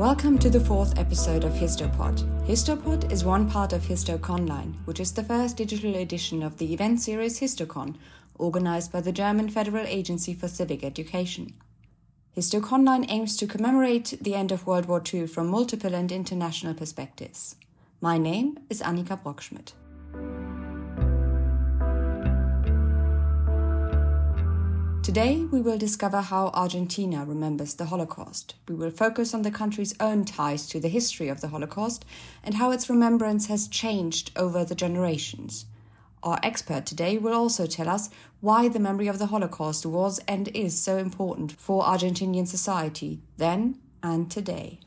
Welcome to the fourth episode of Histopod. Histopod is one part of HistoConline, which is the first digital edition of the event series HistoCon, organized by the German Federal Agency for Civic Education. HistoConline aims to commemorate the end of World War II from multiple and international perspectives. My name is Annika Brockschmidt. Today, we will discover how Argentina remembers the Holocaust. We will focus on the country's own ties to the history of the Holocaust and how its remembrance has changed over the generations. Our expert today will also tell us why the memory of the Holocaust was and is so important for Argentinian society then and today.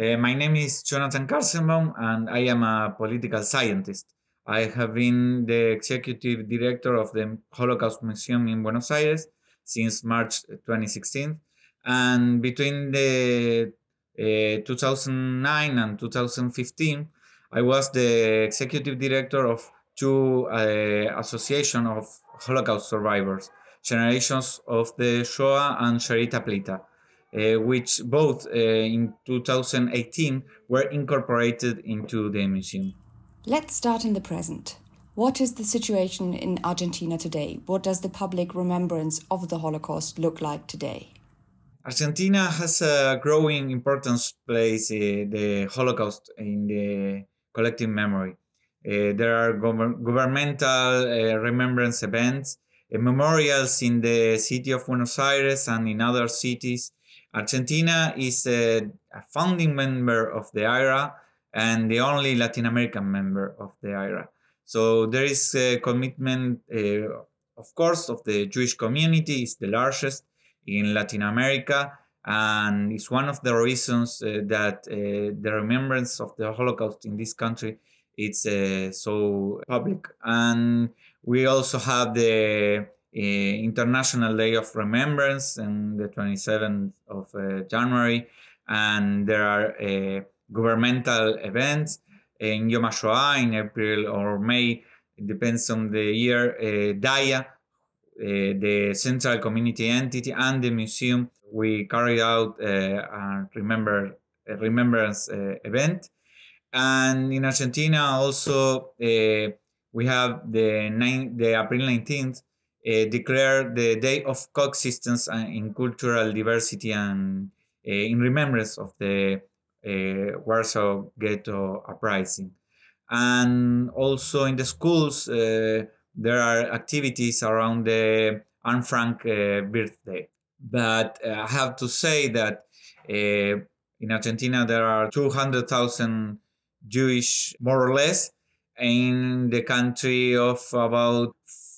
Uh, my name is Jonathan Karsenbaum, and I am a political scientist. I have been the executive director of the Holocaust Museum in Buenos Aires since March 2016. And between the uh, 2009 and 2015, I was the executive director of two uh, association of Holocaust survivors, Generations of the Shoah and Sherit Hapleita, uh, which both uh, in 2018 were incorporated into the museum. Let's start in the present. What is the situation in Argentina today? What does the public remembrance of the Holocaust look like today? Argentina has a growing importance place uh, the Holocaust in the collective memory. Uh, there are gov- governmental uh, remembrance events, memorials in the city of Buenos Aires and in other cities. Argentina is a, a founding member of the IHRA and the only Latin American member of the IHRA. So there is a commitment, uh, of course, of the Jewish community. It's the largest in Latin America, and it's one of the reasons uh, that uh, the remembrance of the Holocaust in this country it's uh, so public. And we also have the uh, International Day of Remembrance on the 27th of uh, January, and there are governmental events in Yom HaShoah in April or May, it depends on the year, uh, uh, the central community entity, and the museum. We carried out uh, a, remember, a remembrance uh, event. And in Argentina, also, uh, we have the, nine, the April 19th uh, declared the Day of Coexistence in Cultural Diversity and in remembrance of the uh, Warsaw Ghetto Uprising. And also in the schools, uh, there are activities around the Anne Frank uh, birthday. But I have to say that in Argentina there are 200,000 Jewish, more or less, in the country of about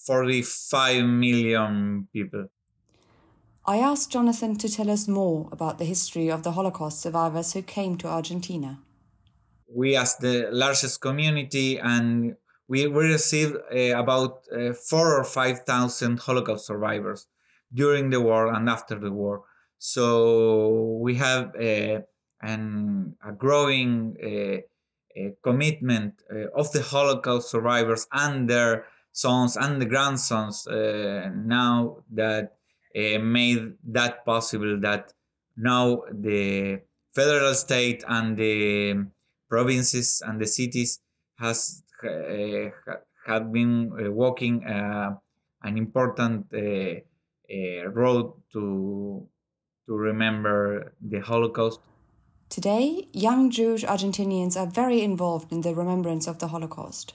45 million people. I asked Jonathan to tell us more about the history of the Holocaust survivors who came to Argentina. We, as the largest community, and we, received uh, about uh, four or five thousand Holocaust survivors during the war and after the war. So we have uh, an, a growing uh, commitment uh, of the Holocaust survivors and their sons and the grandsons uh, now that uh, made that possible that now the federal state and the provinces and the cities has uh, have been uh, walking uh, an important road to to remember the Holocaust. Today, young Jewish Argentinians are very involved in the remembrance of the Holocaust.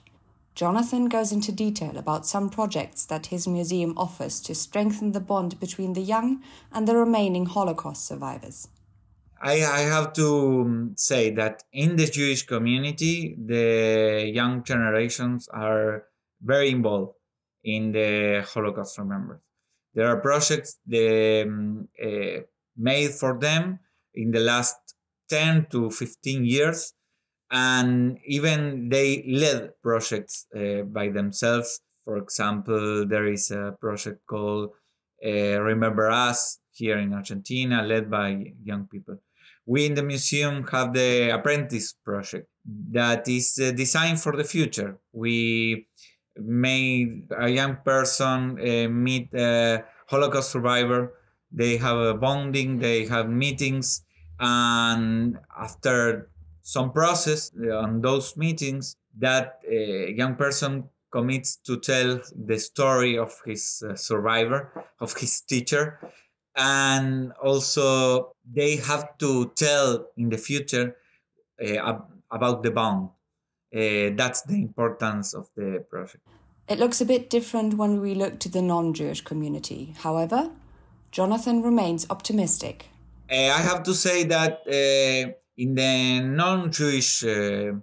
Jonathan goes into detail about some projects that his museum offers to strengthen the bond between the young and the remaining Holocaust survivors. I, I have to um, say that in the Jewish community, the young generations are very involved in the Holocaust remembrance. There are projects um, uh, made for them in the last 10 to 15 years and even they led projects uh, by themselves. For example, there is a project called uh, Remember Us here in Argentina, led by young people. We in the museum have the Apprentice project that is uh, designed for the future. We made a young person uh, meet a Holocaust survivor. They have a bonding, they have meetings, And after some process on those meetings, that a young person commits to tell the story of his uh, survivor, of his teacher, and also they have to tell in the future uh, about the bond. Uh, that's the importance of the project. It looks a bit different when we look to the non Jewish community. However, Jonathan remains optimistic. Uh, I have to say that uh, in the non Jewish uh,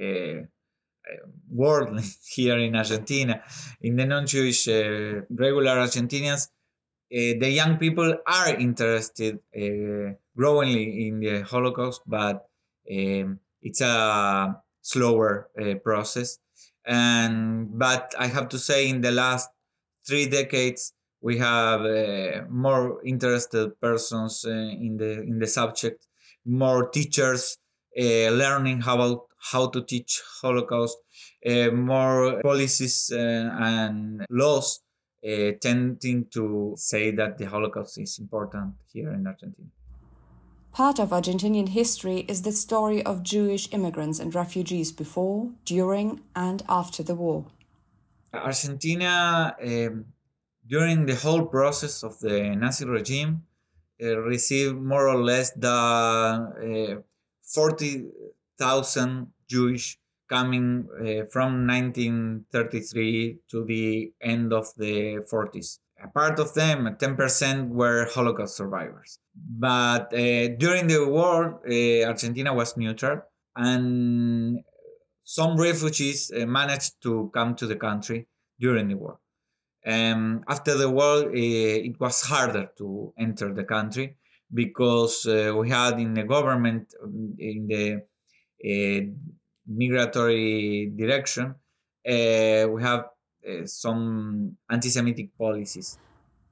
uh, world here in Argentina, in the non Jewish regular Argentinians, the young people are interested growingly in the Holocaust, but um, it's a slower process. And but I have to say in the last three decades we have uh, more interested persons uh, in the in the subject, more teachers uh, learning how about how to teach Holocaust, uh, more policies uh, and laws uh, tending to say that the Holocaust is important here in Argentina. Part of Argentinian history is the story of Jewish immigrants and refugees before, during, and after the war. Argentina, um, during the whole process of the Nazi regime, received more or less the uh, 40,000 Jewish coming uh, from 1933 to the end of the 40s a part of them, 10% were Holocaust survivors. But uh, during the war, uh, Argentina was neutral, and some refugees uh, managed to come to the country during the war. Um, after the war, uh, it was harder to enter the country because uh, we had in the government, in the uh, migratory direction, we have uh, some anti Semitic policies.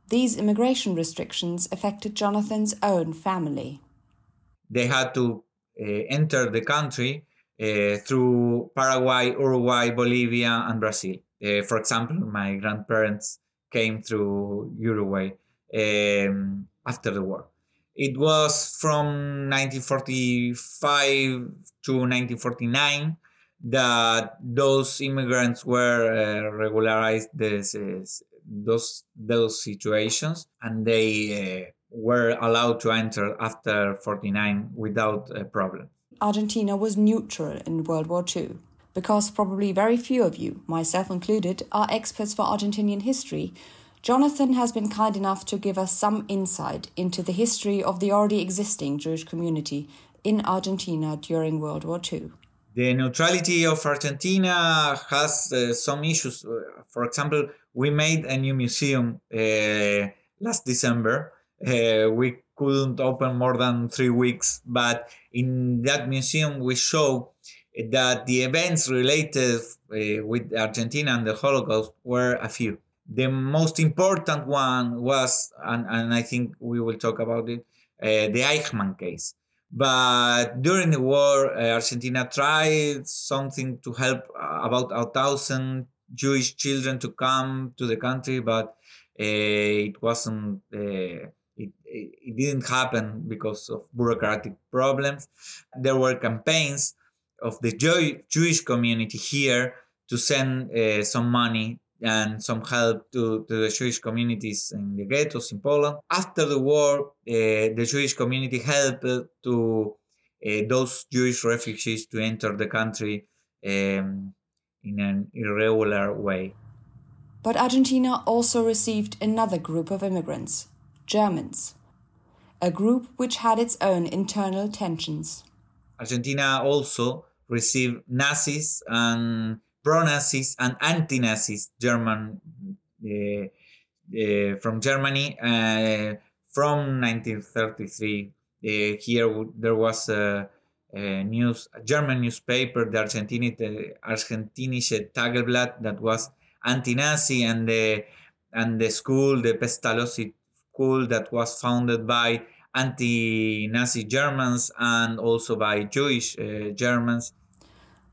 These immigration restrictions affected Jonathan's own family. They had to uh, enter the country uh, through Paraguay, Uruguay, Bolivia, and Brazil. Uh, for example, my grandparents came through Uruguay um, after the war. It was from 1945 to 1949 that those immigrants were uh, regularized this, those those situations and they uh, were allowed to enter after 49 without a problem. Argentina was neutral in World War II because probably very few of you, myself included, are experts for Argentinian history. Jonathan has been kind enough to give us some insight into the history of the already existing Jewish community in Argentina during World War II the neutrality of Argentina has uh, some issues. Uh, for example, we made a new museum uh, last December. Uh, we couldn't open more than three weeks, but in that museum we show that the events related uh, with Argentina and the Holocaust were a few. The most important one was, and, and I think we will talk about it, uh, the Eichmann case. But during the war, uh, Argentina tried something to help uh, about a thousand Jewish children to come to the country, but uh, it wasn't. Uh, it, it didn't happen because of bureaucratic problems. There were campaigns of the Jew- Jewish community here to send uh, some money and some help to, to the Jewish communities in the ghettos in Poland. After the war, uh, the Jewish community helped to uh, those Jewish refugees to enter the country um, in an irregular way. But Argentina also received another group of immigrants, Germans, a group which had its own internal tensions. Argentina also received Nazis and pro-Nazis and anti-Nazis German uh, uh, from Germany uh, from 1933. here there was a, a, news, a German newspaper, the Argentini, the Argentinische Tageblatt, that was anti-Nazi, and the and the school, the Pestalozzi school, that was founded by anti-Nazi Germans and also by Jewish uh, Germans.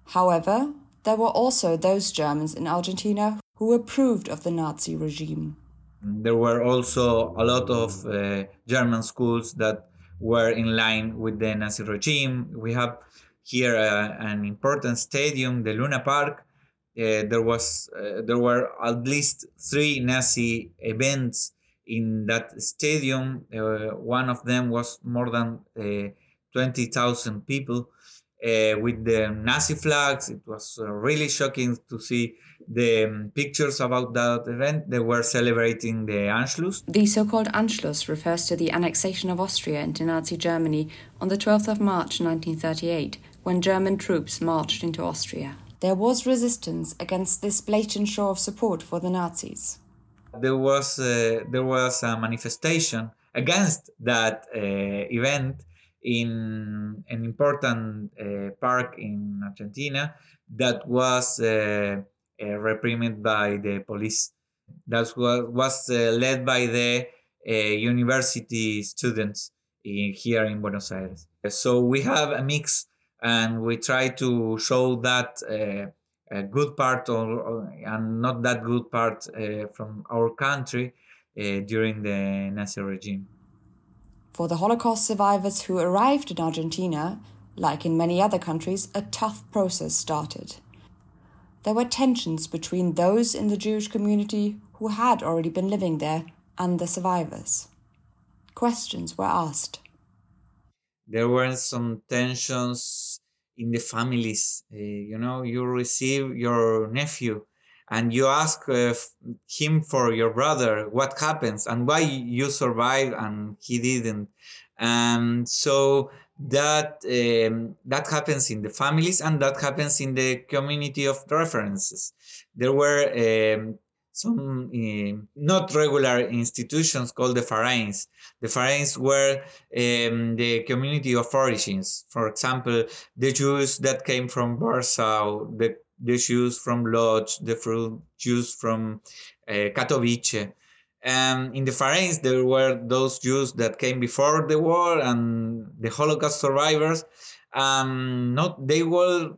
However, there were also those Germans in Argentina who approved of the Nazi regime. There were also a lot of uh, German schools that were in line with the Nazi regime. We have here uh, an important stadium, the Luna Park. Uh, there was uh, there were at least three Nazi events in that stadium. Uh, one of them was more than uh, twenty thousand people uh, with the Nazi flags. It was really shocking to see the um, pictures about that event. They were celebrating the Anschluss. The so called Anschluss refers to the annexation of Austria into Nazi Germany on the 12th of March 1938, when German troops marched into Austria. There was resistance against this blatant show of support for the Nazis. There was, uh, there was a manifestation against that uh, event in an important uh, park in Argentina that was uh, uh, reprimanded by the police. That was, uh, led by the uh, university students in, here in Buenos Aires. So we have a mix, and we try to show that a good part or, or, and not that good part from our country during the Nazi regime. For the Holocaust survivors who arrived in Argentina, like in many other countries, a tough process started there were tensions between those in the Jewish community who had already been living there and the survivors. Questions were asked. There were some tensions in the families. Uh, you know, you receive your nephew and you ask uh, him for your brother what happens and why you survived and he didn't. And so that um, that happens in the families and that happens in the community of references. There were um, some uh, not regular institutions called the Vereins. The Vereins were um, the community of origins. For example, the Jews that came from Warsaw, the, the Jews from Lodz, the Jews from uh, Katowice. And in the Vereins, there were those Jews that came before the war and the Holocaust survivors. Um, not they were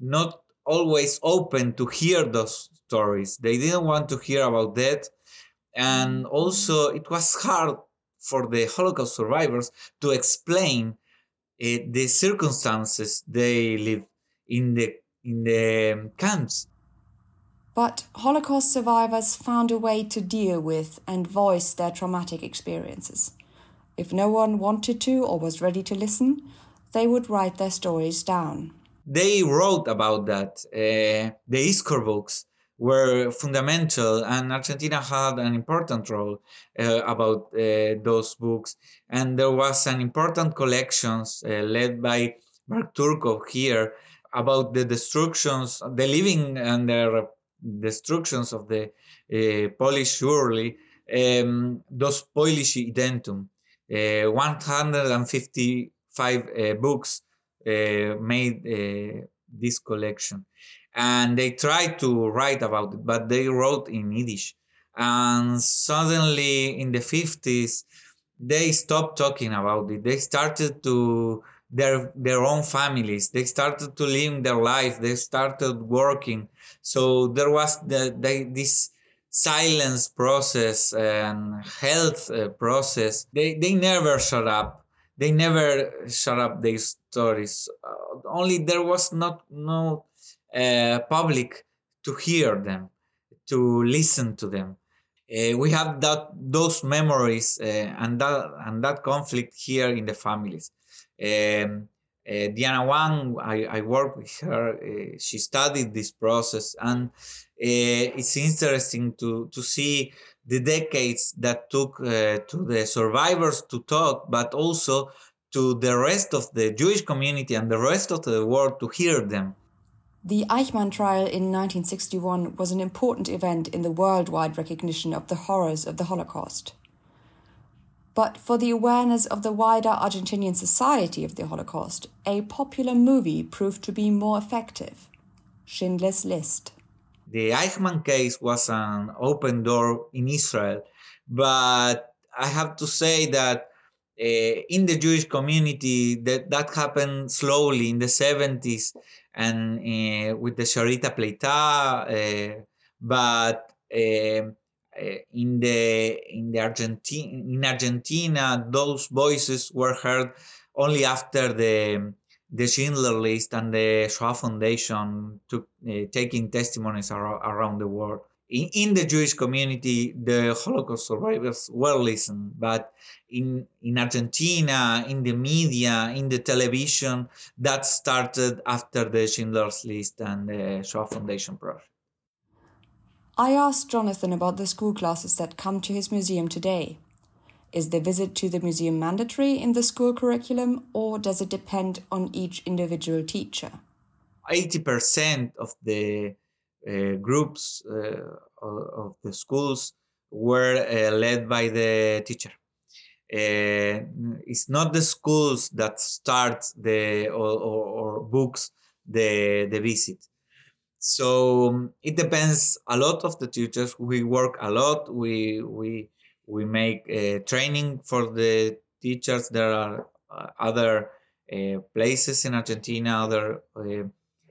not always open to hear those stories. They didn't want to hear about that, and also it was hard for the Holocaust survivors to explain uh, the circumstances they lived in the in the camps. But Holocaust survivors found a way to deal with and voice their traumatic experiences. If no one wanted to or was ready to listen, they would write their stories down. They wrote about that. Uh, the Yizkor books were fundamental, and Argentina had an important role uh, about uh, those books. And there was an important collections led by Mark Turkov here about the destructions, the living under destructions of the uh, Polish surely, um, dos Polish Yidntum. Uh, 155 uh, books uh, made this collection. And they tried to write about it, but they wrote in Yiddish. And suddenly in the 50s, they stopped talking about it. They started to their their own families. They started to live their life. They started working. So there was the, this silence process and health uh, process. They they never shut up. They never shut up their stories. Uh, only there was not no uh, public to hear them, to listen to them. Uh, we have that those memories uh, and that and that conflict here in the families. Um, uh, Diana Wang, I, I work with her. Uh, she studied this process, and uh, it's interesting to to see the decades that took uh, to the survivors to talk, but also to the rest of the Jewish community and the rest of the world to hear them. The Eichmann trial in 1961 was an important event in the worldwide recognition of the horrors of the Holocaust but for the awareness of the wider Argentinian society of the Holocaust, a popular movie proved to be more effective Schindler's List. The Eichmann case was an open door in Israel, but I have to say that uh, in the Jewish community, that, that happened slowly in the 70s and uh, with the Sherit Hapleita, uh, but in the in the Argentina in Argentina, those voices were heard only after the the Schindler List and the Shoah Foundation took uh, taking testimonies ar- around the world. In, in the Jewish community, the Holocaust survivors were listened, but in in Argentina, in the media, in the television, that started after the Schindler's List and the Shoah Foundation project. I asked Jonathan about the school classes that come to his museum today. Is the visit to the museum mandatory in the school curriculum, or does it depend on each individual teacher? 80% of the uh, groups uh, of the schools were uh, led by the teacher. Uh, it's not the schools that start the or, or, or books the the visit so um, it depends a lot of the teachers. We work a lot. We we we make uh, training for the teachers. There are uh, other uh, places in argentina other uh,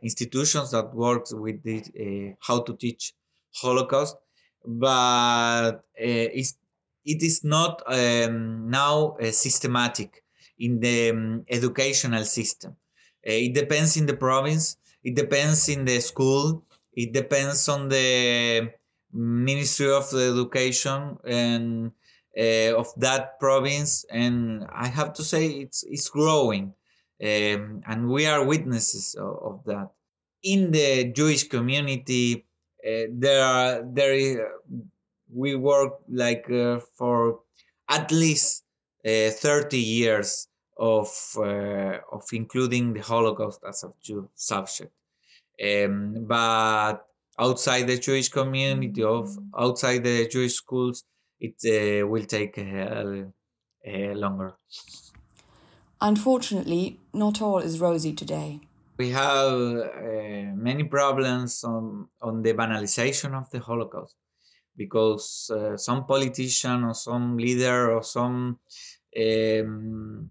institutions that works with the, uh, how to teach holocaust. But uh, it's, it is not um, now systematic in the um, educational system. It depends in the province it depends in the school. It depends on the ministry of education and uh, of that province. And i have to say it's it's growing um, and we are witnesses of, of, that. In the jewish community uh, there are there is, we work like uh, for at least uh, 30 years of uh, of including the Holocaust as a Jew subject. Um, but outside the Jewish community, of outside the Jewish schools, it uh, will take uh, longer. Unfortunately, not all is rosy today. We have uh, many problems on, on the banalization of the Holocaust because uh, some politician or some leader or some um,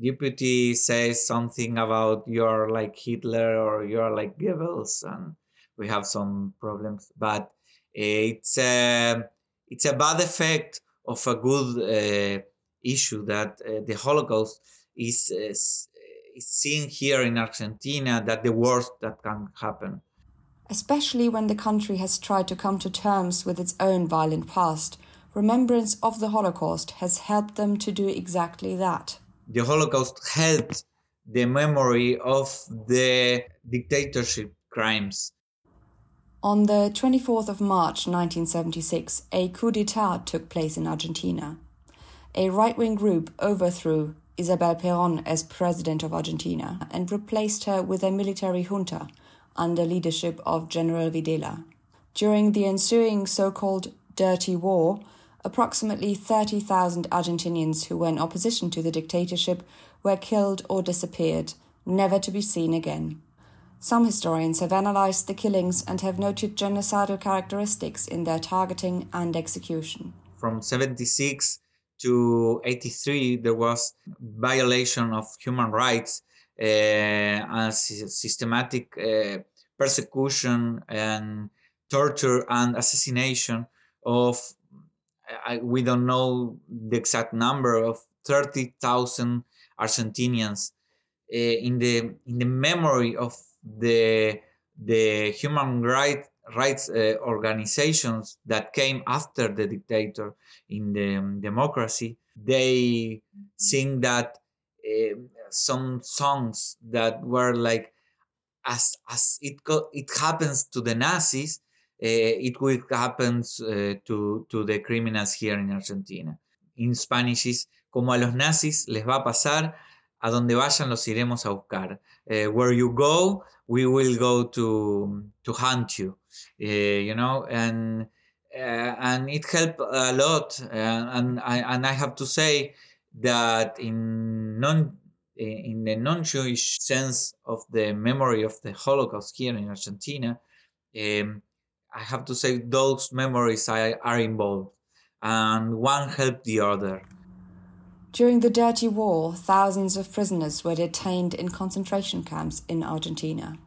deputy says something about you're like Hitler or you're like Goebbels, and we have some problems. But it's a it's a bad effect of a good uh, issue that uh, the Holocaust is, is is seen here in Argentina that the worst that can happen. Especially when the country has tried to come to terms with its own violent past, remembrance of the Holocaust has helped them to do exactly that the Holocaust helped the memory of the dictatorship crimes. On the 24th of March 1976, a coup d'etat took place in Argentina. A right wing group overthrew Isabel Perón as president of Argentina and replaced her with a military junta under leadership of General Videla. During the ensuing so called Dirty War, approximately 30,000 Argentinians who were in opposition to the dictatorship were killed or disappeared, never to be seen again. Some historians have analyzed the killings and have noted genocidal characteristics in their targeting and execution. From 76 to 83, there was violation of human rights uh, and systematic uh, persecution and torture and assassination of I, we don't know the exact number of 30,000 Argentinians uh, in the in the memory of the the human right, rights uh, organizations that came after the dictator in the um, democracy they sing that uh, some songs that were like as as it go, it happens to the Nazis it will happen uh, to, to the criminals here in Argentina. In Spanish is, como a los nazis les va a pasar, a donde vayan los iremos a buscar. Uh, where you go, we will go to, to hunt you, you know, and, and it helped a lot. and, I, and I have to say that in non in the non-Jewish sense of the memory of the Holocaust here in Argentina, um, I have to say those memories are involved, and one helped the other. During the Dirty War, thousands of prisoners were detained in concentration camps in Argentina.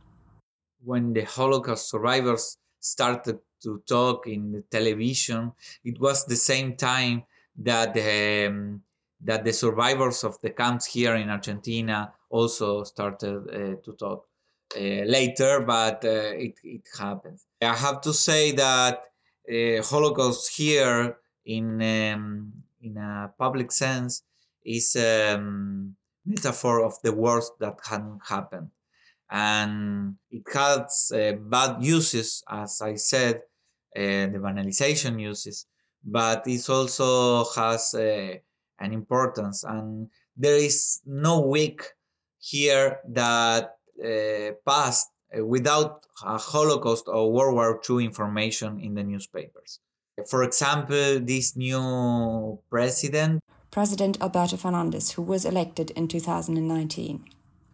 When the Holocaust survivors started to talk in the television. It was the same time that um, that the survivors of the camps here in Argentina also started uh, to talk later, but uh, it, it happens. I have to say that uh, Holocaust here in um, in a public sense is a um, metaphor of the worst that can happen and it has uh, bad uses, as I said, uh, the banalization uses, but it also has uh, an importance. And there is no week here that uh, passed uh, without a Holocaust or World War II information in the newspapers. For example, this new president, President Alberto Fernandez, who was elected in 2019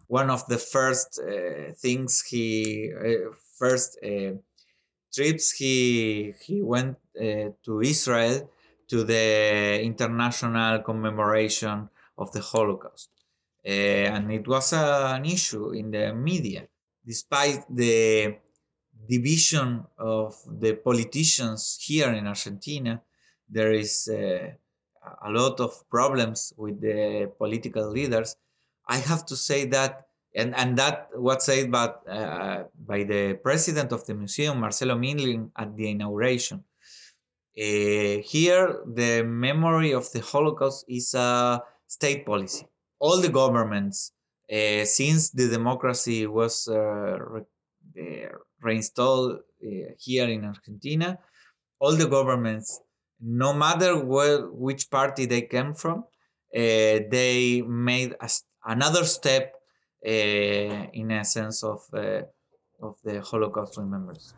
one of the first uh, things he uh, first uh, trips he he went uh, to Israel to the international commemoration of the Holocaust, and it was an issue in the media, despite the division of the politicians here in Argentina. There is uh, a lot of problems with the political leaders I have to say that, and, and that was said by, uh, by the president of the museum, Marcelo Mindlin, at the inauguration. Uh, here, the memory of the Holocaust is a state policy. All the governments, uh, since the democracy was uh, re- uh, reinstalled uh, here in Argentina, all the governments, no matter where, which party they came from, they made a another step in a sense of of the Holocaust remembrance.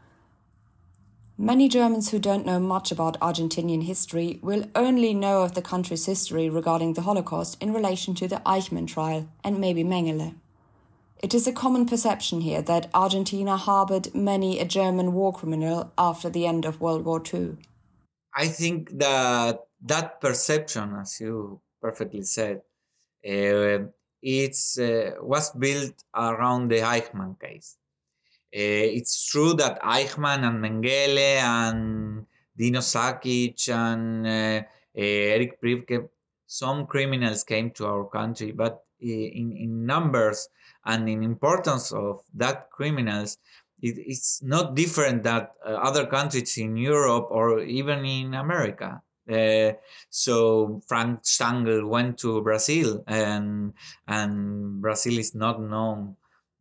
Many Germans who don't know much about Argentinian history will only know of the country's history regarding the Holocaust in relation to the Eichmann trial and maybe Mengele. It is a common perception here that Argentina harbored many a German war criminal after the end of World War II. I think that that perception, as you perfectly said, uh, it's uh, was built around the Eichmann case. Uh, it's true that Eichmann and Mengele and Dinko Sakic and uh, Erich Priebke, some criminals came to our country, but in, in numbers and in importance of that criminals, it, it's not different that uh, other countries in Europe or even in America. Uh, so Franz Stangl went to Brazil, and and Brazil is not known,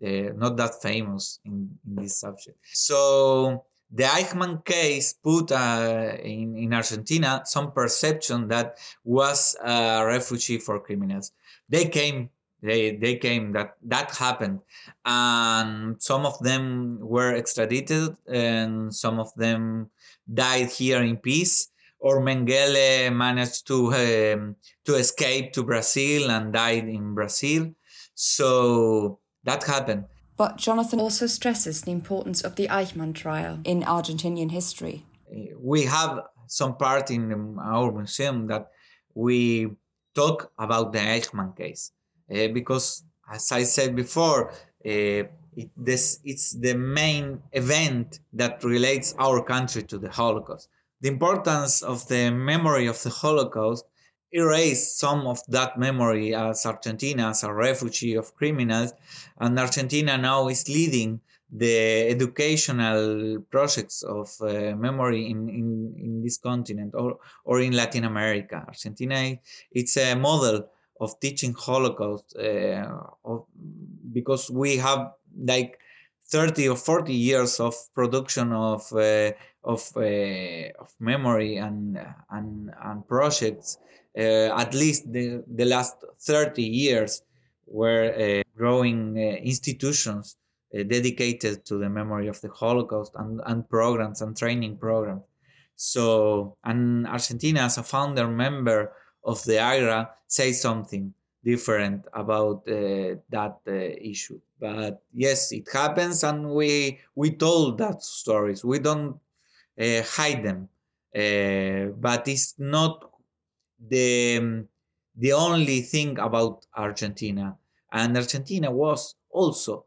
uh, not that famous in, in this subject. So the Eichmann case put uh, in, in Argentina some perception that was a refugee for criminals. They came, they, they came, that, that happened. And some of them were extradited and some of them died here in peace or Mengele managed to um, to escape to Brazil and died in Brazil. So that happened. But Jonathan also stresses the importance of the Eichmann trial in Argentinian history. We have some part in our museum that we talk about the Eichmann case uh, because, as I said before, uh, it, this, it's the main event that relates our country to the Holocaust the importance of the memory of the Holocaust erased some of that memory as Argentina as a refugee of criminals, and Argentina now is leading the educational projects of uh, memory in, in, in this continent or, or in Latin America. Argentina, it's a model of teaching Holocaust uh, of, because we have like 30 or 40 years of production of uh, of, uh, of memory and and, and projects at least the, the last 30 years were uh, growing uh, institutions uh, dedicated to the memory of the holocaust and, and programs and training programs so and argentina as a founder member of the IHRA say something different about uh, that uh, issue. But yes, it happens, and we we told that stories. We don't uh, hide them, uh, but it's not the the only thing about Argentina. And Argentina was also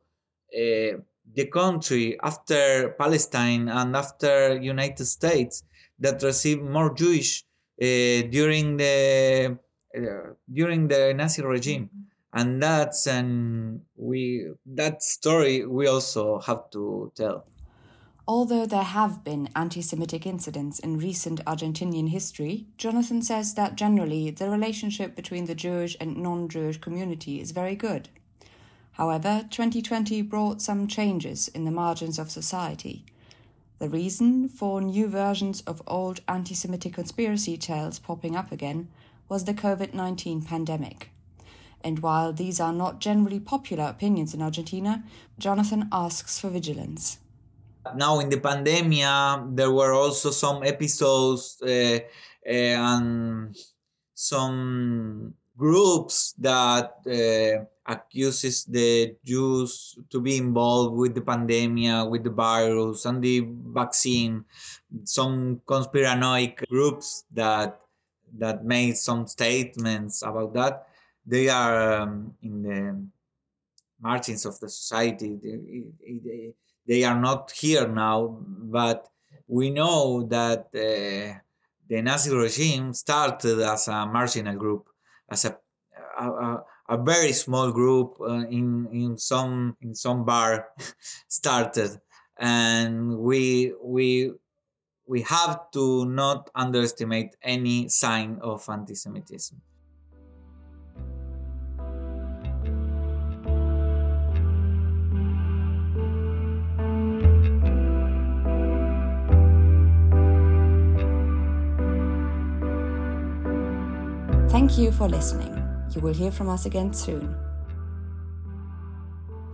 uh, the country after Palestine and after United States that received more Jewish uh, during the uh, during the Nazi regime, and that's and we that story we also have to tell. Although there have been anti Semitic incidents in recent Argentinian history, Jonathan says that generally the relationship between the Jewish and non Jewish community is very good. However, 2020 brought some changes in the margins of society. The reason for new versions of old anti Semitic conspiracy tales popping up again was the COVID 19 pandemic. And while these are not generally popular opinions in Argentina, Jonathan asks for vigilance. Now, in the pandemic, there were also some episodes uh, uh, and some groups that uh, accuses the Jews to be involved with the pandemic, with the virus and the vaccine. Some conspiranoic groups that that made some statements about that. They are um, in the margins of the society. They, they, they, are not here now, but we know that uh, the Nazi regime started as a marginal group, as a, a, a, very small group uh, in in some in some bar started, and we we we have to not underestimate any sign of anti-Semitism. Thank you for listening. You will hear from us again soon.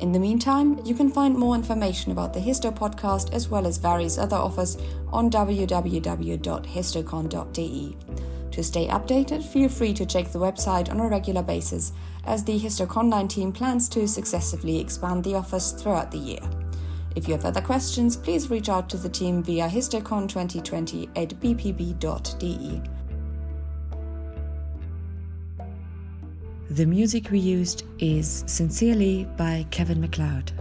In the meantime, you can find more information about the Histo podcast as well as various other offers on www.histocon.de. To stay updated, feel free to check the website on a regular basis as the HistoConline team plans to successively expand the offers throughout the year. If you have other questions, please reach out to the team via histocon2020 at bpb.de. The music we used is Sincerely by Kevin MacLeod.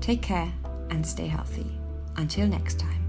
Take care and stay healthy. Until next time.